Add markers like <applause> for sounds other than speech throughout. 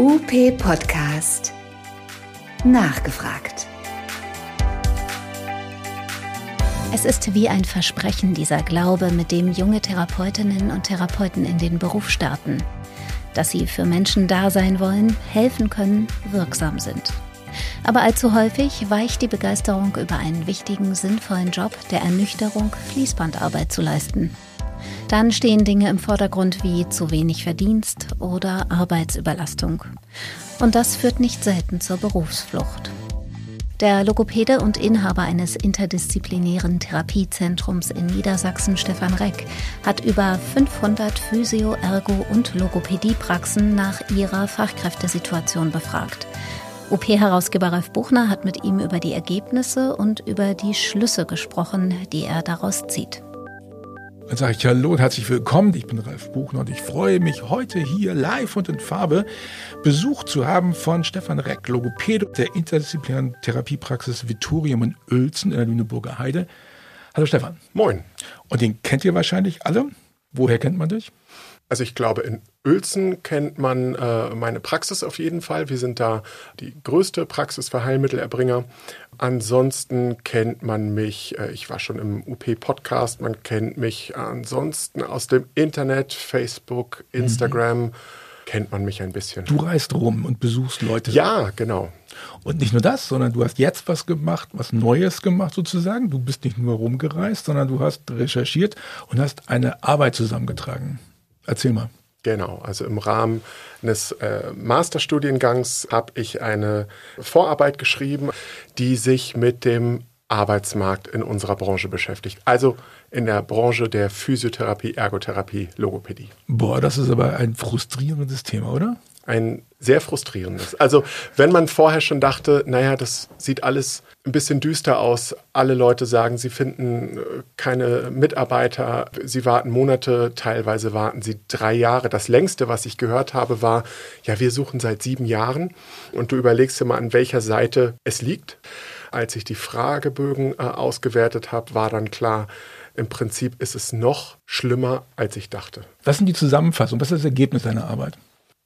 UP Podcast. Nachgefragt. Es ist wie ein Versprechen dieser Glaube, mit dem junge Therapeutinnen und Therapeuten in den Beruf starten. Dass sie für Menschen da sein wollen, helfen können, wirksam sind. Aber allzu häufig weicht die Begeisterung über einen wichtigen, sinnvollen Job der Ernüchterung, Fließbandarbeit zu leisten. Dann stehen Dinge im Vordergrund wie zu wenig Verdienst oder Arbeitsüberlastung. Und das führt nicht selten zur Berufsflucht. Der Logopäde und Inhaber eines interdisziplinären Therapiezentrums in Niedersachsen, Stefan Reck, hat über 500 Physio-, Ergo- und Logopädiepraxen nach ihrer Fachkräftesituation befragt. OP-Herausgeber Ralf Buchner hat mit ihm über die Ergebnisse und über die Schlüsse gesprochen, die er daraus zieht. Dann sage ich Hallo und herzlich willkommen. Ich bin Ralf Buchner und ich freue mich, heute hier live und in Farbe Besuch zu haben von Stefan Reck, Logopäde der interdisziplinären Therapiepraxis Vittorium in Uelzen in der Lüneburger Heide. Hallo Stefan. Moin. Und den kennt ihr wahrscheinlich alle. Woher kennt man dich? Also ich glaube, in Uelzen kennt man äh, meine Praxis auf jeden Fall. Wir sind da die größte Praxis für Heilmittelerbringer. Ansonsten kennt man mich, äh, ich war schon im UP-Podcast, man kennt mich ansonsten aus dem Internet, Facebook, Instagram. Mhm. Kennt man mich ein bisschen. Du reist rum und besuchst Leute. Ja, genau. Und nicht nur das, sondern du hast jetzt was gemacht, was Neues gemacht sozusagen. Du bist nicht nur rumgereist, sondern du hast recherchiert und hast eine Arbeit zusammengetragen. Erzähl mal. Genau, also im Rahmen eines äh, Masterstudiengangs habe ich eine Vorarbeit geschrieben, die sich mit dem Arbeitsmarkt in unserer Branche beschäftigt. Also in der Branche der Physiotherapie, Ergotherapie, Logopädie. Boah, das ist aber ein frustrierendes Thema, oder? Ein sehr frustrierendes. Also wenn man vorher schon dachte, naja, das sieht alles ein bisschen düster aus. Alle Leute sagen, sie finden äh, keine Mitarbeiter. Sie warten Monate, teilweise warten sie drei Jahre. Das längste, was ich gehört habe, war, ja, wir suchen seit sieben Jahren. Und du überlegst dir mal, an welcher Seite es liegt. Als ich die Fragebögen äh, ausgewertet habe, war dann klar, im Prinzip ist es noch schlimmer, als ich dachte. Was sind die Zusammenfassungen? Was ist das Ergebnis deiner Arbeit?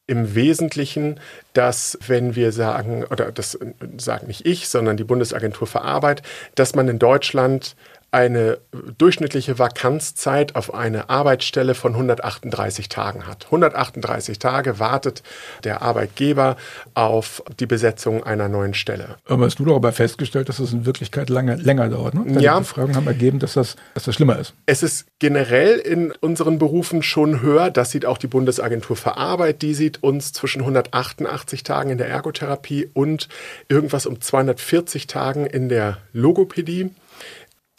Im Wesentlichen, dass wenn wir sagen, oder das sagen nicht ich, sondern die Bundesagentur für Arbeit, dass man in Deutschland eine durchschnittliche Vakanzzeit auf eine Arbeitsstelle von 138 Tagen hat. 138 Tage wartet der Arbeitgeber auf die Besetzung einer neuen Stelle. Aber hast du doch aber festgestellt, dass es in Wirklichkeit lange, länger dauert. Ne? Deine ja. Befragungen haben ergeben, dass das, dass das schlimmer ist. Es ist generell in unseren Berufen schon höher. Das sieht auch die Bundesagentur für Arbeit. Die sieht uns zwischen 188 Tagen in der Ergotherapie und irgendwas um 240 Tagen in der Logopädie.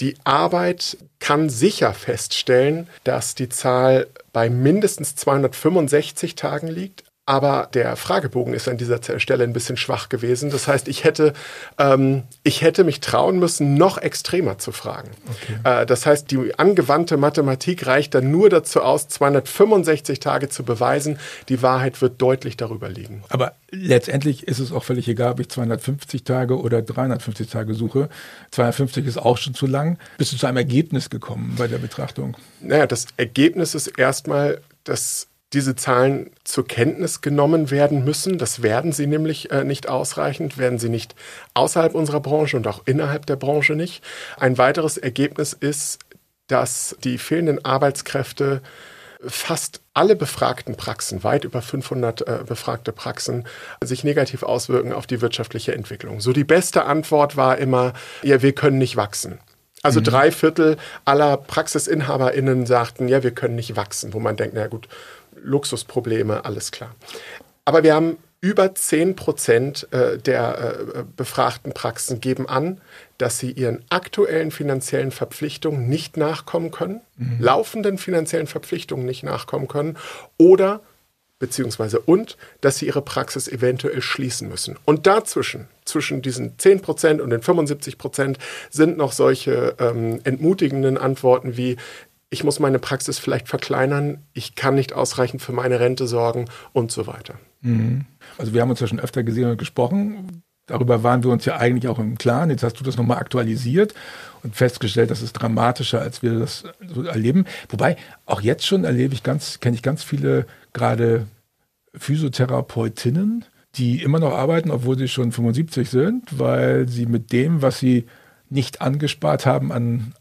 Die Arbeit kann sicher feststellen, dass die Zahl bei mindestens 265 Tagen liegt. Aber der Fragebogen ist an dieser Stelle ein bisschen schwach gewesen. Das heißt, ich hätte, ähm, ich hätte mich trauen müssen, noch extremer zu fragen. Okay. Äh, das heißt, die angewandte Mathematik reicht dann nur dazu aus, 265 Tage zu beweisen. Die Wahrheit wird deutlich darüber liegen. Aber letztendlich ist es auch völlig egal, ob ich 250 Tage oder 350 Tage suche. 250 ist auch schon zu lang. Bist du zu einem Ergebnis gekommen bei der Betrachtung? Naja, das Ergebnis ist erstmal, dass diese Zahlen zur Kenntnis genommen werden müssen. Das werden sie nämlich äh, nicht ausreichend, werden sie nicht außerhalb unserer Branche und auch innerhalb der Branche nicht. Ein weiteres Ergebnis ist, dass die fehlenden Arbeitskräfte fast alle befragten Praxen, weit über 500 äh, befragte Praxen, sich negativ auswirken auf die wirtschaftliche Entwicklung. So die beste Antwort war immer, ja, wir können nicht wachsen. Also mhm. drei Viertel aller PraxisinhaberInnen sagten, ja, wir können nicht wachsen, wo man denkt, na gut, Luxusprobleme, alles klar. Aber wir haben über 10 Prozent äh, der äh, befragten Praxen geben an, dass sie ihren aktuellen finanziellen Verpflichtungen nicht nachkommen können, mhm. laufenden finanziellen Verpflichtungen nicht nachkommen können oder beziehungsweise und, dass sie ihre Praxis eventuell schließen müssen. Und dazwischen, zwischen diesen 10 Prozent und den 75 Prozent, sind noch solche ähm, entmutigenden Antworten wie, ich muss meine Praxis vielleicht verkleinern, ich kann nicht ausreichend für meine Rente sorgen und so weiter. Mhm. Also wir haben uns ja schon öfter gesehen und gesprochen. Darüber waren wir uns ja eigentlich auch im Klaren. Jetzt hast du das nochmal aktualisiert und festgestellt, das ist dramatischer, als wir das so erleben. Wobei, auch jetzt schon erlebe ich ganz, kenne ich ganz viele gerade Physiotherapeutinnen, die immer noch arbeiten, obwohl sie schon 75 sind, weil sie mit dem, was sie nicht angespart haben an,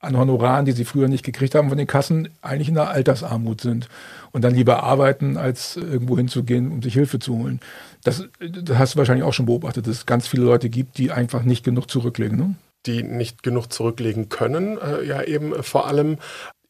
an Honoraren, die sie früher nicht gekriegt haben von den Kassen, eigentlich in der Altersarmut sind und dann lieber arbeiten, als irgendwo hinzugehen, um sich Hilfe zu holen. Das, das hast du wahrscheinlich auch schon beobachtet, dass es ganz viele Leute gibt, die einfach nicht genug zurücklegen. Ne? die nicht genug zurücklegen können, äh, ja eben vor allem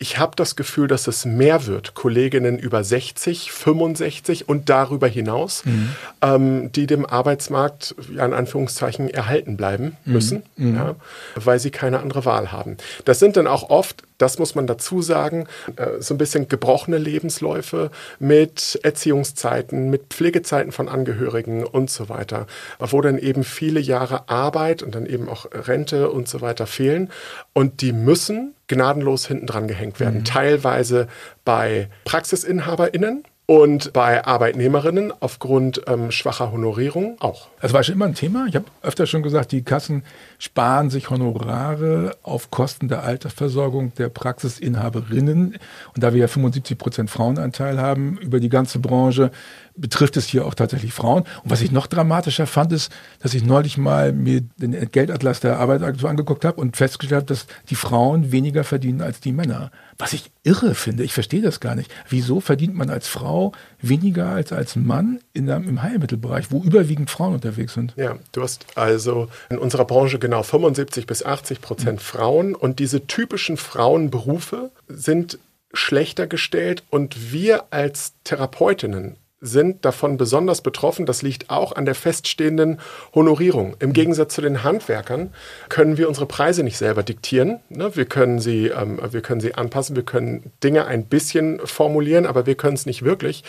ich habe das Gefühl, dass es mehr wird, Kolleginnen über 60, 65 und darüber hinaus, mhm. ähm, die dem Arbeitsmarkt ja in Anführungszeichen erhalten bleiben mhm. müssen, mhm. Ja, weil sie keine andere Wahl haben. Das sind dann auch oft, das muss man dazu sagen, äh, so ein bisschen gebrochene Lebensläufe mit Erziehungszeiten, mit Pflegezeiten von Angehörigen und so weiter, wo dann eben viele Jahre Arbeit und dann eben auch Rente und so weiter fehlen. Und die müssen gnadenlos hinten dran gehängt werden. Mhm. Teilweise bei PraxisinhaberInnen, und bei Arbeitnehmerinnen aufgrund ähm, schwacher Honorierung auch. Das war schon immer ein Thema. Ich habe öfter schon gesagt, die Kassen sparen sich Honorare auf Kosten der Altersversorgung der Praxisinhaberinnen. Und da wir ja 75 Prozent Frauenanteil haben über die ganze Branche, betrifft es hier auch tatsächlich Frauen. Und was ich noch dramatischer fand, ist, dass ich neulich mal mir den Geldatlas der Arbeitsagentur angeguckt habe und festgestellt habe, dass die Frauen weniger verdienen als die Männer. Was ich irre finde, ich verstehe das gar nicht. Wieso verdient man als Frau weniger als als Mann in der, im Heilmittelbereich, wo überwiegend Frauen unterwegs sind? Ja, du hast also in unserer Branche genau 75 bis 80 Prozent mhm. Frauen und diese typischen Frauenberufe sind schlechter gestellt und wir als Therapeutinnen sind davon besonders betroffen. Das liegt auch an der feststehenden Honorierung. Im Gegensatz zu den Handwerkern können wir unsere Preise nicht selber diktieren. Ne? Wir, können sie, ähm, wir können sie anpassen, wir können Dinge ein bisschen formulieren, aber wir können es nicht wirklich.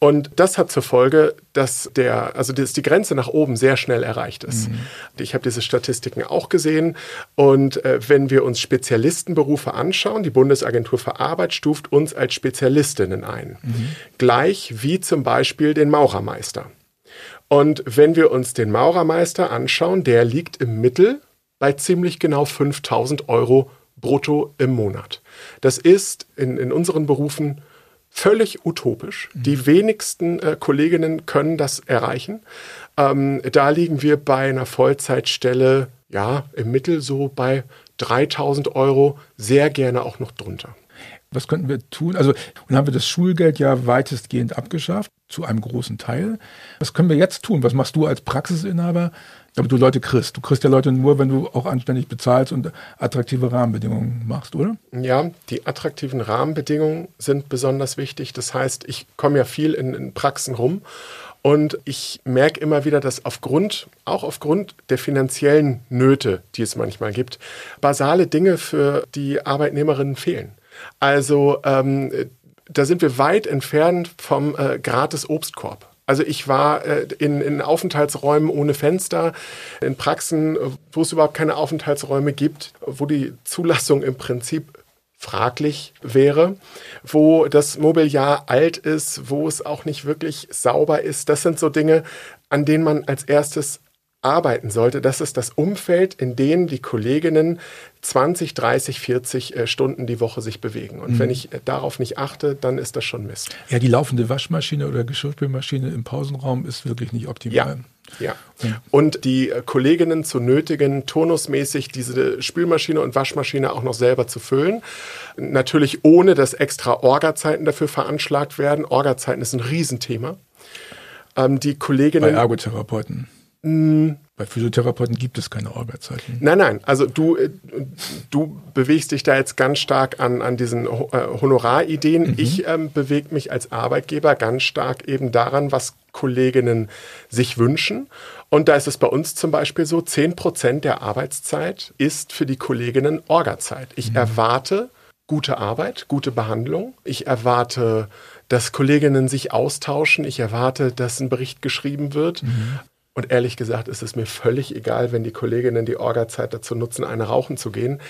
Und das hat zur Folge, dass der, also dass die Grenze nach oben sehr schnell erreicht ist. Mhm. Ich habe diese Statistiken auch gesehen. Und äh, wenn wir uns Spezialistenberufe anschauen, die Bundesagentur für Arbeit stuft uns als Spezialistinnen ein. Mhm. Gleich wie zum Beispiel den Maurermeister. Und wenn wir uns den Maurermeister anschauen, der liegt im Mittel bei ziemlich genau 5000 Euro brutto im Monat. Das ist in, in unseren Berufen völlig utopisch. Mhm. Die wenigsten äh, Kolleginnen können das erreichen. Ähm, da liegen wir bei einer Vollzeitstelle, ja, im Mittel so bei 3000 Euro, sehr gerne auch noch drunter. Was könnten wir tun? Also, nun haben wir das Schulgeld ja weitestgehend abgeschafft, zu einem großen Teil. Was können wir jetzt tun? Was machst du als Praxisinhaber, damit du Leute kriegst? Du kriegst ja Leute nur, wenn du auch anständig bezahlst und attraktive Rahmenbedingungen machst, oder? Ja, die attraktiven Rahmenbedingungen sind besonders wichtig. Das heißt, ich komme ja viel in, in Praxen rum und ich merke immer wieder, dass aufgrund, auch aufgrund der finanziellen Nöte, die es manchmal gibt, basale Dinge für die Arbeitnehmerinnen fehlen. Also ähm, da sind wir weit entfernt vom äh, gratis Obstkorb. Also ich war äh, in, in Aufenthaltsräumen ohne Fenster, in Praxen, wo es überhaupt keine Aufenthaltsräume gibt, wo die Zulassung im Prinzip fraglich wäre, wo das Mobiliar alt ist, wo es auch nicht wirklich sauber ist. Das sind so Dinge, an denen man als erstes arbeiten sollte. Das ist das Umfeld, in dem die Kolleginnen 20, 30, 40 Stunden die Woche sich bewegen. Und mhm. wenn ich äh, darauf nicht achte, dann ist das schon Mist. Ja, die laufende Waschmaschine oder Geschirrspülmaschine im Pausenraum ist wirklich nicht optimal. Ja. Ja. Und die äh, Kolleginnen zu nötigen, turnusmäßig diese Spülmaschine und Waschmaschine auch noch selber zu füllen. Natürlich ohne, dass extra Orgazeiten dafür veranschlagt werden. Orgazeiten ist ein Riesenthema. Ähm, die Kolleginnen. Bei Ergotherapeuten. Bei Physiotherapeuten gibt es keine Arbeitszeiten. Nein, nein. Also du, äh, du bewegst dich da jetzt ganz stark an, an diesen äh, Honorarideen. Mhm. Ich ähm, bewege mich als Arbeitgeber ganz stark eben daran, was Kolleginnen sich wünschen. Und da ist es bei uns zum Beispiel so, 10 Prozent der Arbeitszeit ist für die Kolleginnen Orgazeit. Ich mhm. erwarte gute Arbeit, gute Behandlung. Ich erwarte dass Kolleginnen sich austauschen. Ich erwarte, dass ein Bericht geschrieben wird. Mhm. Und ehrlich gesagt ist es mir völlig egal, wenn die Kolleginnen die Orga-Zeit dazu nutzen, eine rauchen zu gehen.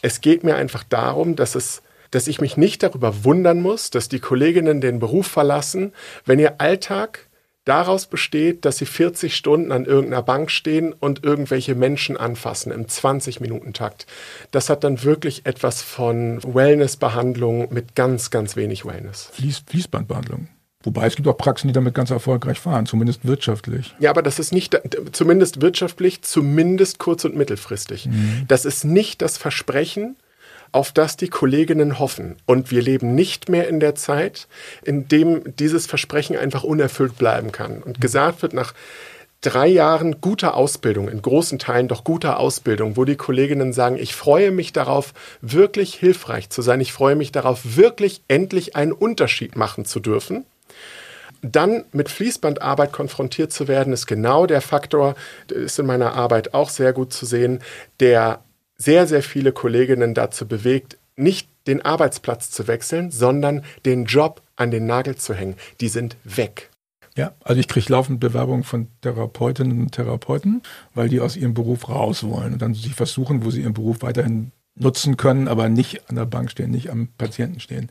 Es geht mir einfach darum, dass es dass ich mich nicht darüber wundern muss, dass die Kolleginnen den Beruf verlassen, wenn ihr Alltag daraus besteht, dass sie 40 Stunden an irgendeiner Bank stehen und irgendwelche Menschen anfassen im 20-Minuten-Takt. Das hat dann wirklich etwas von Wellness-Behandlung mit ganz, ganz wenig Wellness. Fließ, Fließbandbehandlung. Wobei es gibt auch Praxen, die damit ganz erfolgreich fahren, zumindest wirtschaftlich. Ja, aber das ist nicht, zumindest wirtschaftlich, zumindest kurz- und mittelfristig. Mhm. Das ist nicht das Versprechen, auf das die Kolleginnen hoffen. Und wir leben nicht mehr in der Zeit, in dem dieses Versprechen einfach unerfüllt bleiben kann. Und gesagt wird, nach drei Jahren guter Ausbildung, in großen Teilen doch guter Ausbildung, wo die Kolleginnen sagen, ich freue mich darauf, wirklich hilfreich zu sein, ich freue mich darauf, wirklich endlich einen Unterschied machen zu dürfen. Dann mit Fließbandarbeit konfrontiert zu werden, ist genau der Faktor, ist in meiner Arbeit auch sehr gut zu sehen, der sehr, sehr viele Kolleginnen dazu bewegt, nicht den Arbeitsplatz zu wechseln, sondern den Job an den Nagel zu hängen. Die sind weg. Ja, also ich kriege laufend Bewerbungen von Therapeutinnen und Therapeuten, weil die aus ihrem Beruf raus wollen und dann sich versuchen, wo sie ihren Beruf weiterhin nutzen können, aber nicht an der Bank stehen, nicht am Patienten stehen.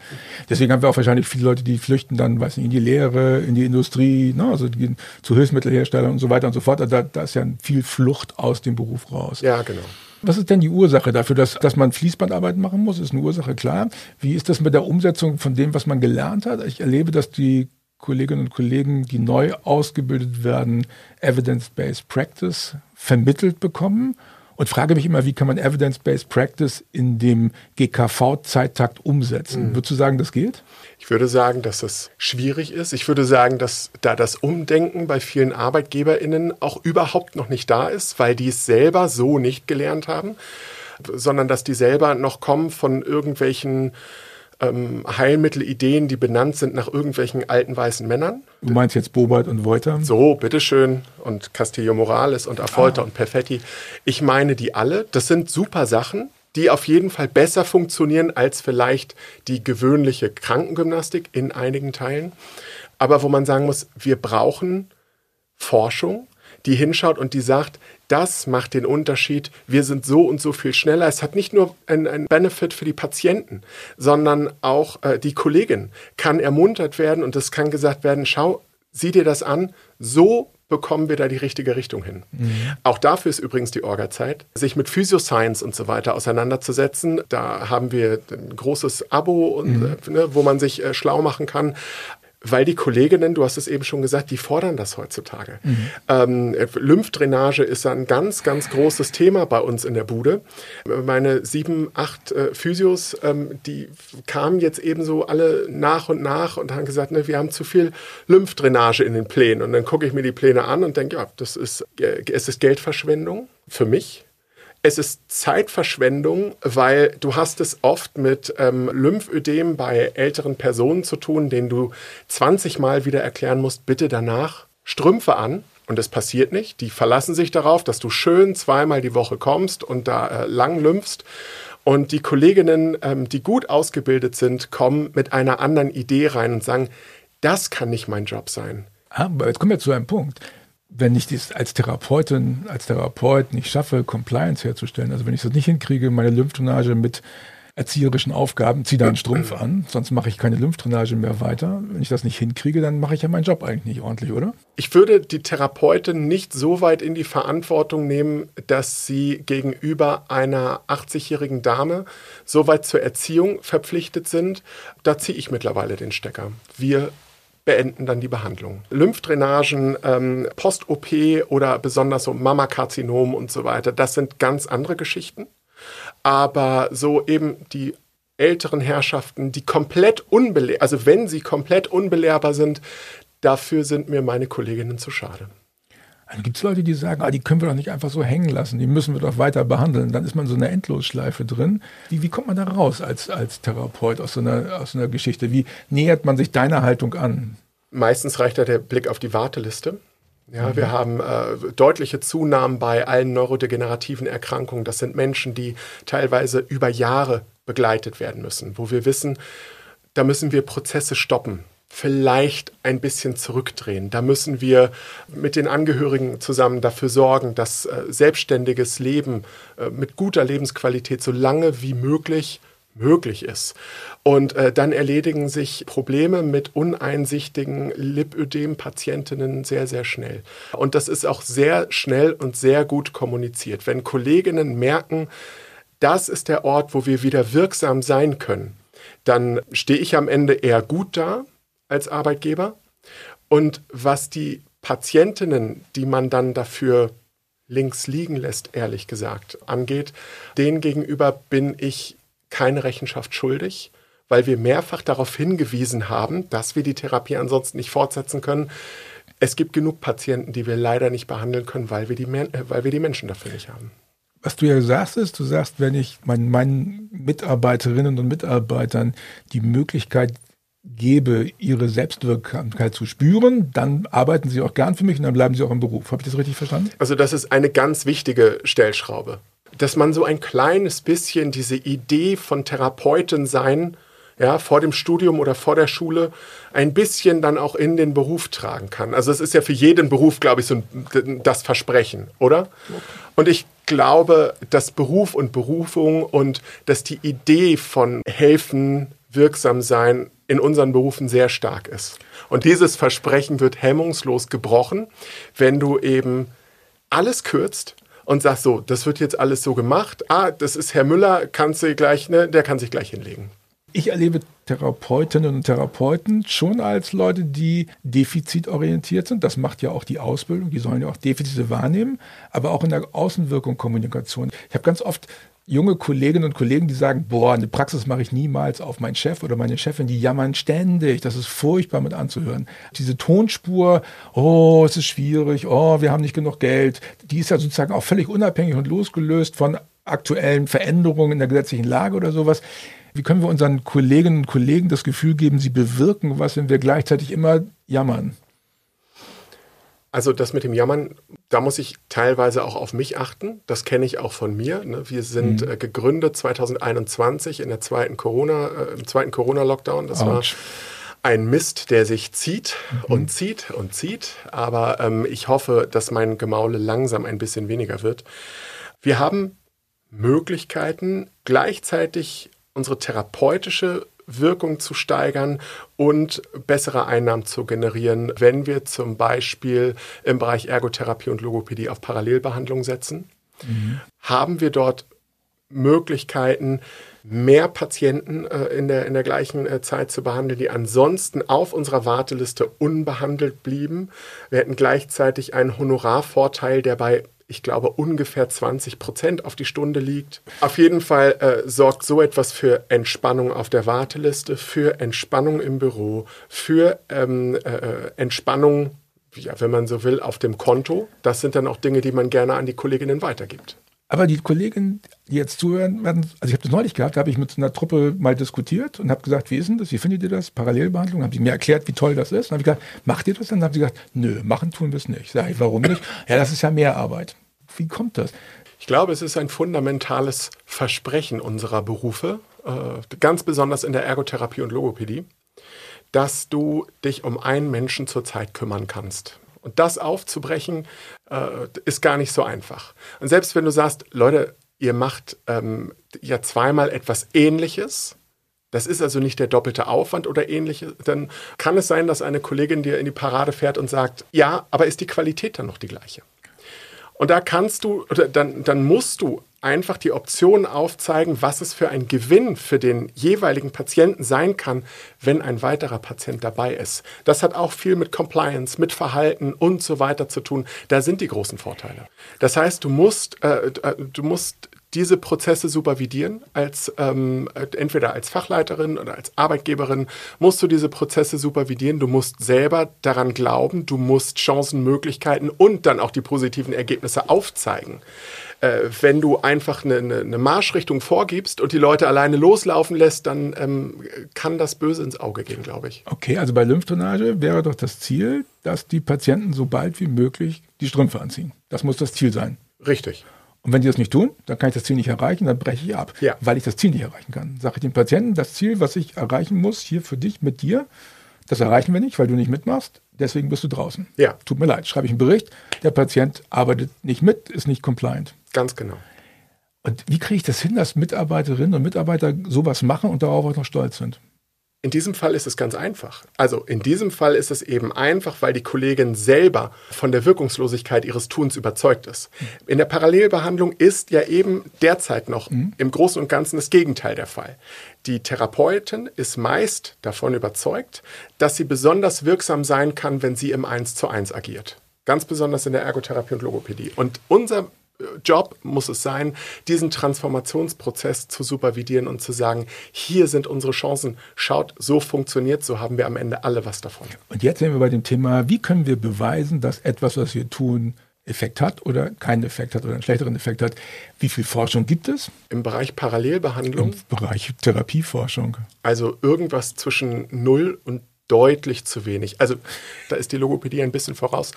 Deswegen haben wir auch wahrscheinlich viele Leute, die flüchten dann, weiß nicht, in die Lehre, in die Industrie, ne, also die zu Hilfsmittelherstellern und so weiter und so fort. Da, da ist ja viel Flucht aus dem Beruf raus. Ja, genau. Was ist denn die Ursache dafür, dass, dass man Fließbandarbeit machen muss? Ist eine Ursache klar. Wie ist das mit der Umsetzung von dem, was man gelernt hat? Ich erlebe, dass die Kolleginnen und Kollegen, die neu ausgebildet werden, Evidence-Based Practice vermittelt bekommen und frage mich immer, wie kann man Evidence-Based Practice in dem GKV-Zeittakt umsetzen? Mhm. Würdest du sagen, das geht? Ich würde sagen, dass das schwierig ist. Ich würde sagen, dass da das Umdenken bei vielen ArbeitgeberInnen auch überhaupt noch nicht da ist, weil die es selber so nicht gelernt haben, sondern dass die selber noch kommen von irgendwelchen ähm, Heilmittelideen, die benannt sind nach irgendwelchen alten weißen Männern. Du meinst jetzt Bobert und Wolter? So, bitteschön. Und Castillo Morales und Afolter ah. und Perfetti. Ich meine die alle. Das sind super Sachen, die auf jeden Fall besser funktionieren als vielleicht die gewöhnliche Krankengymnastik in einigen Teilen. Aber wo man sagen muss, wir brauchen Forschung, die hinschaut und die sagt, das macht den Unterschied. Wir sind so und so viel schneller. Es hat nicht nur einen Benefit für die Patienten, sondern auch äh, die Kollegin kann ermuntert werden und es kann gesagt werden, schau, sieh dir das an, so bekommen wir da die richtige Richtung hin. Mhm. Auch dafür ist übrigens die Orga-Zeit, sich mit Physioscience und so weiter auseinanderzusetzen. Da haben wir ein großes Abo, und, mhm. äh, ne, wo man sich äh, schlau machen kann weil die Kolleginnen, du hast es eben schon gesagt, die fordern das heutzutage. Mhm. Ähm, Lymphdrainage ist ein ganz, ganz großes Thema bei uns in der Bude. Meine sieben, acht äh, Physios, ähm, die kamen jetzt ebenso alle nach und nach und haben gesagt, ne, wir haben zu viel Lymphdrainage in den Plänen. Und dann gucke ich mir die Pläne an und denke, ja, das ist, äh, es ist Geldverschwendung für mich es ist Zeitverschwendung, weil du hast es oft mit ähm, Lymphödem bei älteren Personen zu tun, denen du 20 Mal wieder erklären musst, bitte danach Strümpfe an. Und es passiert nicht. Die verlassen sich darauf, dass du schön zweimal die Woche kommst und da äh, lang lymphst. Und die Kolleginnen, ähm, die gut ausgebildet sind, kommen mit einer anderen Idee rein und sagen, das kann nicht mein Job sein. Aber jetzt kommen wir zu einem Punkt wenn ich das als Therapeutin, als Therapeut nicht schaffe, Compliance herzustellen, also wenn ich das nicht hinkriege, meine Lymphdrainage mit erzieherischen Aufgaben, ziehe da einen Strumpf an, sonst mache ich keine Lymphdrainage mehr weiter. Wenn ich das nicht hinkriege, dann mache ich ja meinen Job eigentlich nicht ordentlich, oder? Ich würde die Therapeutin nicht so weit in die Verantwortung nehmen, dass sie gegenüber einer 80-jährigen Dame so weit zur Erziehung verpflichtet sind. Da ziehe ich mittlerweile den Stecker. Wir beenden dann die Behandlung. Lymphdrainagen, ähm, Post-OP oder besonders so Mammakarzinom und so weiter, das sind ganz andere Geschichten. Aber so eben die älteren Herrschaften, die komplett unbelehrbar, also wenn sie komplett unbelehrbar sind, dafür sind mir meine Kolleginnen zu schade. Dann gibt es Leute, die sagen, ah, die können wir doch nicht einfach so hängen lassen, die müssen wir doch weiter behandeln. Dann ist man so eine Endlosschleife drin. Wie, wie kommt man da raus als, als Therapeut aus so, einer, aus so einer Geschichte? Wie nähert man sich deiner Haltung an? Meistens reicht da der Blick auf die Warteliste. Ja, mhm. wir haben äh, deutliche Zunahmen bei allen neurodegenerativen Erkrankungen. Das sind Menschen, die teilweise über Jahre begleitet werden müssen, wo wir wissen, da müssen wir Prozesse stoppen vielleicht ein bisschen zurückdrehen. Da müssen wir mit den Angehörigen zusammen dafür sorgen, dass äh, selbstständiges Leben äh, mit guter Lebensqualität so lange wie möglich möglich ist. Und äh, dann erledigen sich Probleme mit uneinsichtigen Lipödem-Patientinnen sehr, sehr schnell. Und das ist auch sehr schnell und sehr gut kommuniziert. Wenn Kolleginnen merken, das ist der Ort, wo wir wieder wirksam sein können, dann stehe ich am Ende eher gut da, als Arbeitgeber, Und was die Patientinnen, die man dann dafür links liegen lässt, ehrlich gesagt, angeht, denen gegenüber bin ich keine Rechenschaft schuldig, weil wir mehrfach darauf hingewiesen haben, dass wir die Therapie ansonsten nicht fortsetzen können. Es gibt genug Patienten, die wir leider nicht behandeln können, weil wir die, äh, weil wir die Menschen dafür nicht haben. Was du ja sagst, ist, du sagst, wenn ich meinen, meinen Mitarbeiterinnen und Mitarbeitern die Möglichkeit gebe, ihre Selbstwirksamkeit zu spüren, dann arbeiten sie auch gern für mich und dann bleiben sie auch im Beruf. Habe ich das richtig verstanden? Also das ist eine ganz wichtige Stellschraube. Dass man so ein kleines bisschen diese Idee von Therapeuten sein, ja, vor dem Studium oder vor der Schule ein bisschen dann auch in den Beruf tragen kann. Also es ist ja für jeden Beruf, glaube ich, so das Versprechen, oder? Und ich glaube, dass Beruf und Berufung und dass die Idee von helfen, wirksam sein in unseren Berufen sehr stark ist. Und dieses Versprechen wird hemmungslos gebrochen, wenn du eben alles kürzt und sagst so, das wird jetzt alles so gemacht. Ah, das ist Herr Müller, kannst du gleich, ne, der kann sich gleich hinlegen. Ich erlebe Therapeutinnen und Therapeuten schon als Leute, die defizitorientiert sind. Das macht ja auch die Ausbildung. Die sollen ja auch Defizite wahrnehmen, aber auch in der Außenwirkung Kommunikation. Ich habe ganz oft junge Kolleginnen und Kollegen, die sagen, boah, eine Praxis mache ich niemals auf meinen Chef oder meine Chefin, die jammern ständig, das ist furchtbar mit anzuhören. Diese Tonspur, oh, es ist schwierig, oh, wir haben nicht genug Geld, die ist ja sozusagen auch völlig unabhängig und losgelöst von aktuellen Veränderungen in der gesetzlichen Lage oder sowas. Wie können wir unseren Kolleginnen und Kollegen das Gefühl geben, sie bewirken was, wenn wir gleichzeitig immer jammern? Also das mit dem Jammern, da muss ich teilweise auch auf mich achten. Das kenne ich auch von mir. Ne? Wir sind mhm. äh, gegründet 2021 in der zweiten Corona, äh, im zweiten Corona-Lockdown. Das Ouch. war ein Mist, der sich zieht mhm. und zieht und zieht. Aber ähm, ich hoffe, dass mein Gemaule langsam ein bisschen weniger wird. Wir haben Möglichkeiten, gleichzeitig unsere therapeutische Wirkung zu steigern und bessere Einnahmen zu generieren, wenn wir zum Beispiel im Bereich Ergotherapie und Logopädie auf Parallelbehandlung setzen. Mhm. Haben wir dort Möglichkeiten, mehr Patienten äh, in, der, in der gleichen äh, Zeit zu behandeln, die ansonsten auf unserer Warteliste unbehandelt blieben. Wir hätten gleichzeitig einen Honorarvorteil, der bei ich glaube, ungefähr 20 Prozent auf die Stunde liegt. Auf jeden Fall äh, sorgt so etwas für Entspannung auf der Warteliste, für Entspannung im Büro, für ähm, äh, Entspannung, ja, wenn man so will, auf dem Konto. Das sind dann auch Dinge, die man gerne an die Kolleginnen weitergibt. Aber die Kolleginnen, die jetzt zuhören werden, also ich habe das neulich gehabt, da habe ich mit einer Truppe mal diskutiert und habe gesagt, wie ist denn das, wie findet ihr das, Parallelbehandlung? Haben sie mir erklärt, wie toll das ist. Dann habe ich gesagt, macht ihr das? Dann haben sie gesagt, nö, machen tun wir es nicht. Sag ich, warum nicht? Ja, das ist ja mehr Arbeit. Wie kommt das? Ich glaube, es ist ein fundamentales Versprechen unserer Berufe, äh, ganz besonders in der Ergotherapie und Logopädie, dass du dich um einen Menschen zur Zeit kümmern kannst. Und das aufzubrechen, äh, ist gar nicht so einfach. Und selbst wenn du sagst, Leute, ihr macht ähm, ja zweimal etwas Ähnliches, das ist also nicht der doppelte Aufwand oder ähnliches, dann kann es sein, dass eine Kollegin dir in die Parade fährt und sagt, ja, aber ist die Qualität dann noch die gleiche? Und da kannst du, oder dann, dann musst du einfach die Optionen aufzeigen, was es für ein Gewinn für den jeweiligen Patienten sein kann, wenn ein weiterer Patient dabei ist. Das hat auch viel mit Compliance, mit Verhalten und so weiter zu tun. Da sind die großen Vorteile. Das heißt, du musst, äh, äh du musst diese Prozesse supervidieren. Als, ähm, entweder als Fachleiterin oder als Arbeitgeberin musst du diese Prozesse supervidieren. Du musst selber daran glauben, du musst Chancen, Möglichkeiten und dann auch die positiven Ergebnisse aufzeigen. Äh, wenn du einfach eine, eine, eine, Marschrichtung vorgibst und die Leute alleine loslaufen lässt, dann ähm, kann das böse ins Auge gehen, glaube ich. Okay, also bei Lymphdrainage wäre doch das Ziel, dass die Patienten so bald wie möglich die Strümpfe anziehen. Das muss das Ziel sein. Richtig. Und wenn die das nicht tun, dann kann ich das Ziel nicht erreichen, dann breche ich ab, ja. weil ich das Ziel nicht erreichen kann. Sage ich dem Patienten, das Ziel, was ich erreichen muss, hier für dich, mit dir, das erreichen wir nicht, weil du nicht mitmachst. Deswegen bist du draußen. Ja. Tut mir leid, schreibe ich einen Bericht. Der Patient arbeitet nicht mit, ist nicht compliant. Ganz genau. Und wie kriege ich das hin, dass Mitarbeiterinnen und Mitarbeiter sowas machen und darauf auch noch stolz sind? In diesem Fall ist es ganz einfach. Also in diesem Fall ist es eben einfach, weil die Kollegin selber von der Wirkungslosigkeit ihres Tuns überzeugt ist. In der Parallelbehandlung ist ja eben derzeit noch mhm. im Großen und Ganzen das Gegenteil der Fall. Die Therapeutin ist meist davon überzeugt, dass sie besonders wirksam sein kann, wenn sie im 1 zu 1 agiert. Ganz besonders in der Ergotherapie und Logopädie. Und unser Job muss es sein, diesen Transformationsprozess zu supervidieren und zu sagen, hier sind unsere Chancen, schaut, so funktioniert, so haben wir am Ende alle was davon. Und jetzt sind wir bei dem Thema, wie können wir beweisen, dass etwas, was wir tun, Effekt hat oder keinen Effekt hat oder einen schlechteren Effekt hat. Wie viel Forschung gibt es? Im Bereich Parallelbehandlung? Im Bereich Therapieforschung. Also irgendwas zwischen null und deutlich zu wenig. Also da ist die Logopädie ein bisschen voraus.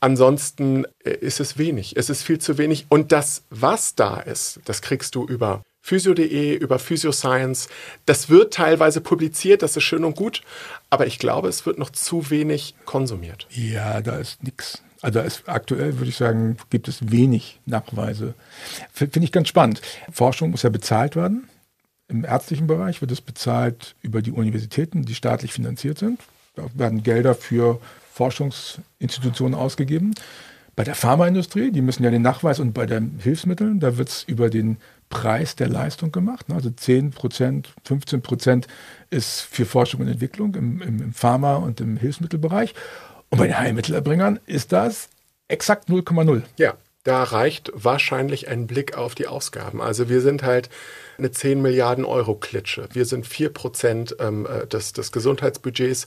Ansonsten äh, ist es wenig. Es ist viel zu wenig. Und das, was da ist, das kriegst du über physio.de, über Physioscience. Das wird teilweise publiziert, das ist schön und gut. Aber ich glaube, es wird noch zu wenig konsumiert. Ja, da ist nichts. Also ist, aktuell würde ich sagen, gibt es wenig Nachweise. Finde ich ganz spannend. Forschung muss ja bezahlt werden. Im ärztlichen Bereich wird es bezahlt über die Universitäten, die staatlich finanziert sind. Da werden Gelder für Forschungsinstitutionen ausgegeben. Bei der Pharmaindustrie, die müssen ja den Nachweis und bei den Hilfsmitteln, da wird es über den Preis der Leistung gemacht. Also 10 Prozent, 15 Prozent ist für Forschung und Entwicklung im, im, im Pharma- und im Hilfsmittelbereich. Und bei den Heilmittelerbringern ist das exakt 0,0. Ja, da reicht wahrscheinlich ein Blick auf die Ausgaben. Also wir sind halt eine 10 Milliarden Euro Klitsche. Wir sind 4 Prozent ähm, äh, des, des Gesundheitsbudgets.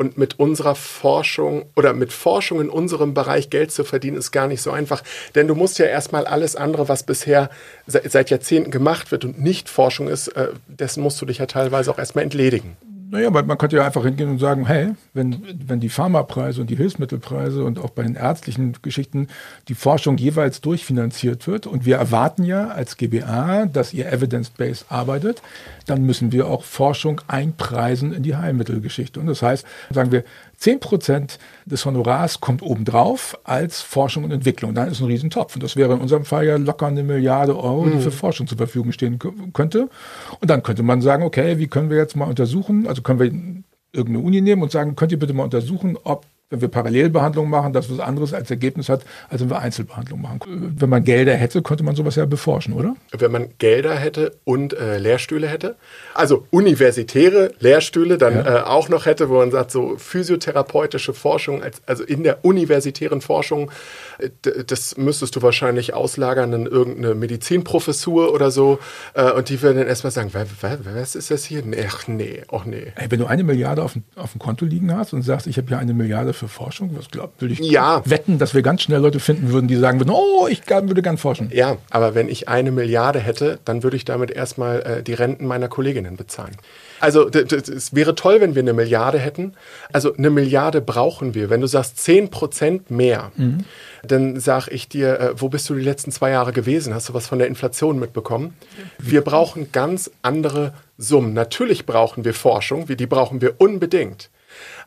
Und mit unserer Forschung oder mit Forschung in unserem Bereich Geld zu verdienen, ist gar nicht so einfach. Denn du musst ja erstmal alles andere, was bisher seit Jahrzehnten gemacht wird und nicht Forschung ist, äh, dessen musst du dich ja teilweise auch erstmal entledigen. Naja, man, man könnte ja einfach hingehen und sagen, hey, wenn, wenn die Pharmapreise und die Hilfsmittelpreise und auch bei den ärztlichen Geschichten die Forschung jeweils durchfinanziert wird und wir erwarten ja als GBA, dass ihr evidence-based arbeitet, dann müssen wir auch Forschung einpreisen in die Heilmittelgeschichte. Und das heißt, sagen wir, 10 Prozent des Honorars kommt obendrauf als Forschung und Entwicklung. Dann ist ein Riesentopf. Und das wäre in unserem Fall ja locker eine Milliarde Euro, die mhm. für Forschung zur Verfügung stehen könnte. Und dann könnte man sagen, okay, wie können wir jetzt mal untersuchen, also können wir irgendeine Uni nehmen und sagen, könnt ihr bitte mal untersuchen, ob wenn wir Parallelbehandlung machen, das was anderes als Ergebnis hat, als wenn wir Einzelbehandlung machen. Wenn man Gelder hätte, könnte man sowas ja beforschen, oder? Wenn man Gelder hätte und äh, Lehrstühle hätte, also universitäre Lehrstühle dann ja. äh, auch noch hätte, wo man sagt, so physiotherapeutische Forschung, als, also in der universitären Forschung, das müsstest du wahrscheinlich auslagern in irgendeine Medizinprofessur oder so. Äh, und die würden dann erstmal sagen, was, ist das hier? Nee, ach nee, ach nee. Ey, wenn du eine Milliarde auf, auf dem Konto liegen hast und sagst, ich habe hier eine Milliarde für Forschung? Was glaubt, will ich ja. wetten, dass wir ganz schnell Leute finden würden, die sagen würden, oh, ich würde gern forschen. Ja, aber wenn ich eine Milliarde hätte, dann würde ich damit erstmal äh, die Renten meiner Kolleginnen bezahlen. Also es wäre toll, wenn wir eine Milliarde hätten. Also eine Milliarde brauchen wir. Wenn du sagst 10 Prozent mehr, mhm. dann sage ich dir, äh, wo bist du die letzten zwei Jahre gewesen? Hast du was von der Inflation mitbekommen? Wir brauchen ganz andere Summen. Natürlich brauchen wir Forschung, die brauchen wir unbedingt.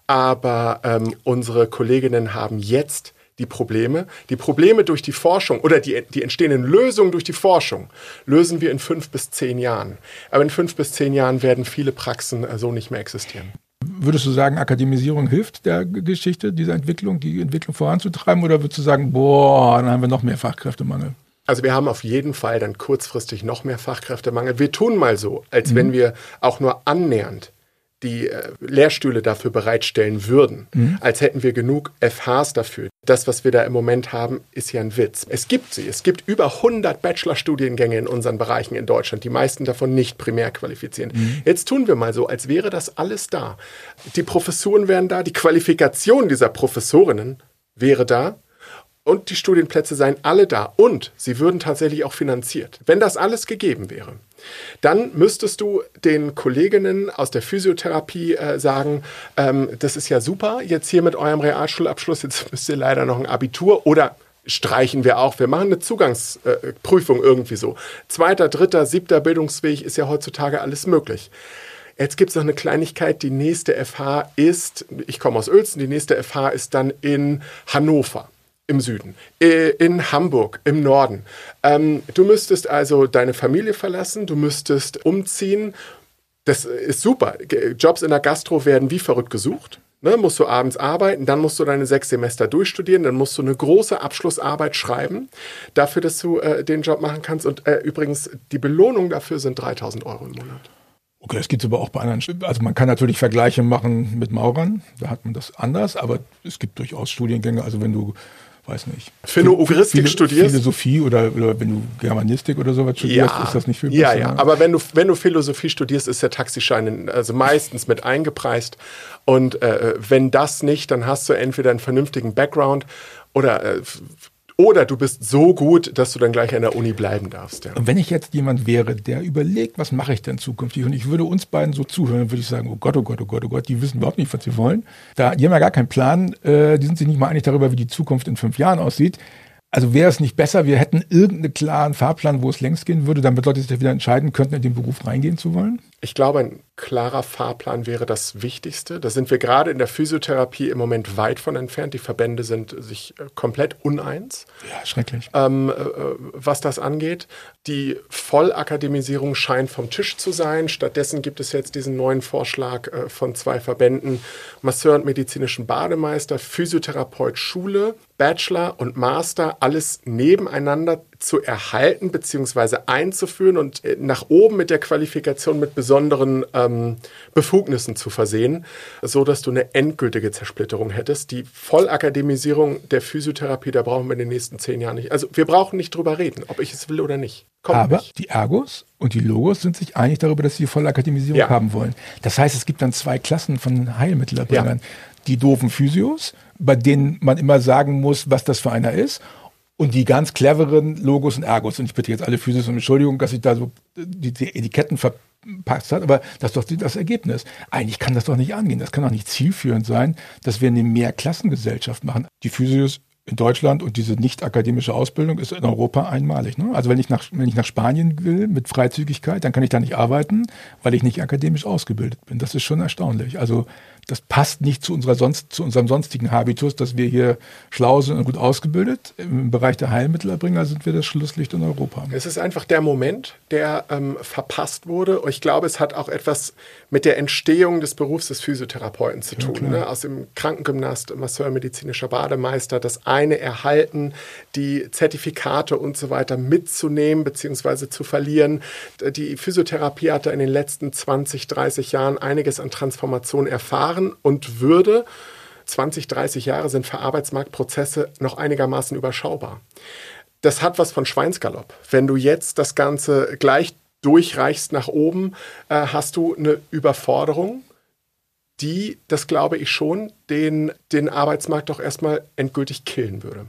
Aber ähm, unsere Kolleginnen haben jetzt die Probleme. Die Probleme durch die Forschung oder die, die entstehenden Lösungen durch die Forschung lösen wir in fünf bis zehn Jahren. Aber in fünf bis zehn Jahren werden viele Praxen äh, so nicht mehr existieren. Würdest du sagen, Akademisierung hilft der Geschichte, dieser Entwicklung, die Entwicklung voranzutreiben? Oder würdest du sagen, boah, dann haben wir noch mehr Fachkräftemangel? Also wir haben auf jeden Fall dann kurzfristig noch mehr Fachkräftemangel. Wir tun mal so, als mhm. wenn wir auch nur annähernd die äh, Lehrstühle dafür bereitstellen würden, mhm. als hätten wir genug FHs dafür. Das, was wir da im Moment haben, ist ja ein Witz. Es gibt sie. Es gibt über 100 Bachelorstudiengänge in unseren Bereichen in Deutschland, die meisten davon nicht primär qualifizierend. Mhm. Jetzt tun wir mal so, als wäre das alles da. Die Professuren wären da, die Qualifikation dieser Professorinnen wäre da und die Studienplätze seien alle da und sie würden tatsächlich auch finanziert. Wenn das alles gegeben wäre, dann müsstest du den Kolleginnen aus der Physiotherapie äh, sagen, ähm, das ist ja super, jetzt hier mit eurem Realschulabschluss, jetzt <laughs> müsst ihr leider noch ein Abitur oder streichen wir auch. Wir machen eine Zugangsprüfung äh, irgendwie so. Zweiter, dritter, siebter Bildungsweg ist ja heutzutage alles möglich. Jetzt gibt es noch eine Kleinigkeit. Die nächste FH ist, ich komme aus Uelzen, die nächste FH ist dann in Hannover im Süden, in Hamburg im Norden. Ähm, du müsstest also deine Familie verlassen, du müsstest umziehen Das ist super. Jobs in der Gastro werden wie verrückt gesucht. Ne, musst du abends arbeiten, dann musst du deine sechs Semester durchstudieren, dann musst du eine große Abschlussarbeit schreiben, dafür, dass du äh, den Job machen kannst. Und äh, übrigens, die Belohnung dafür sind 3000 Euro im Monat. Okay, das gibt es aber auch bei anderen. Also man kann natürlich Vergleiche machen mit Maurern, da hat man das anders, aber es gibt durchaus Studiengänge. Also wenn du weiß nicht. Philo-Ugeristik studierst? Philosophie oder, oder, wenn du Germanistik oder sowas studierst, ja, ist das nicht viel besser. Ja, ja, aber wenn du, wenn du Philosophie studierst, ist der Taxischein also meistens mit eingepreist. Und äh, wenn das nicht, dann hast du entweder einen vernünftigen Background oder äh, oder du bist so gut, dass du dann gleich an der Uni bleiben darfst. Ja. Und wenn ich jetzt jemand wäre, der überlegt, was mache ich denn zukünftig, und ich würde uns beiden so zuhören, würde ich sagen, oh Gott, oh Gott, oh Gott, oh Gott, die wissen überhaupt nicht, was sie wollen. Da, die haben ja gar keinen Plan, äh, die sind sich nicht mal einig darüber, wie die Zukunft in fünf Jahren aussieht. Also wäre es nicht besser, wir hätten irgendeinen klaren Fahrplan, wo es längst gehen würde, damit Leute sich wieder entscheiden könnten, in den Beruf reingehen zu wollen? Ich glaube, ein klarer Fahrplan wäre das Wichtigste. Da sind wir gerade in der Physiotherapie im Moment weit von entfernt. Die Verbände sind sich äh, komplett uneins. Ja, schrecklich. Ähm, äh, was das angeht. Die Vollakademisierung scheint vom Tisch zu sein. Stattdessen gibt es jetzt diesen neuen Vorschlag äh, von zwei Verbänden, Masseur und medizinischen Bademeister, Physiotherapeut Schule, Bachelor und Master, alles nebeneinander zu erhalten bzw. einzuführen und äh, nach oben mit der Qualifikation mit besonderen ähm, Befugnissen zu versehen, so dass du eine endgültige Zersplitterung hättest. Die Vollakademisierung der Physiotherapie, da brauchen wir in den nächsten zehn Jahren nicht. Also wir brauchen nicht drüber reden, ob ich es will oder nicht. Kommt Aber nicht. die Ergos und die Logos sind sich einig darüber, dass sie die Vollakademisierung ja. haben wollen. Das heißt, es gibt dann zwei Klassen von Heilmittelerbringern. Ja. Die doofen Physios, bei denen man immer sagen muss, was das für einer ist und die ganz cleveren Logos und Ergos. Und ich bitte jetzt alle Physis um Entschuldigung, dass ich da so die, die Etiketten verpasst hat, aber das ist doch das Ergebnis. Eigentlich kann das doch nicht angehen. Das kann doch nicht zielführend sein, dass wir eine Mehrklassengesellschaft machen. Die Physios in Deutschland und diese nicht akademische Ausbildung ist in Europa einmalig. Ne? Also wenn ich, nach, wenn ich nach Spanien will mit Freizügigkeit, dann kann ich da nicht arbeiten, weil ich nicht akademisch ausgebildet bin. Das ist schon erstaunlich. Also das passt nicht zu, unserer sonst, zu unserem sonstigen Habitus, dass wir hier schlau sind und gut ausgebildet. Im Bereich der Heilmittelerbringer sind wir das Schlusslicht in Europa. Es ist einfach der Moment, der ähm, verpasst wurde. Ich glaube, es hat auch etwas mit der Entstehung des Berufs des Physiotherapeuten zu tun. Ja, ne? Aus dem Krankengymnast, Masseur, medizinischer Bademeister, das eine erhalten, die Zertifikate und so weiter mitzunehmen bzw. zu verlieren. Die Physiotherapie hat da in den letzten 20, 30 Jahren einiges an Transformation erfahren Jahren und würde, 20, 30 Jahre sind für Arbeitsmarktprozesse noch einigermaßen überschaubar. Das hat was von Schweinsgalopp. Wenn du jetzt das Ganze gleich durchreichst nach oben, äh, hast du eine Überforderung, die, das glaube ich schon, den, den Arbeitsmarkt doch erstmal endgültig killen würde.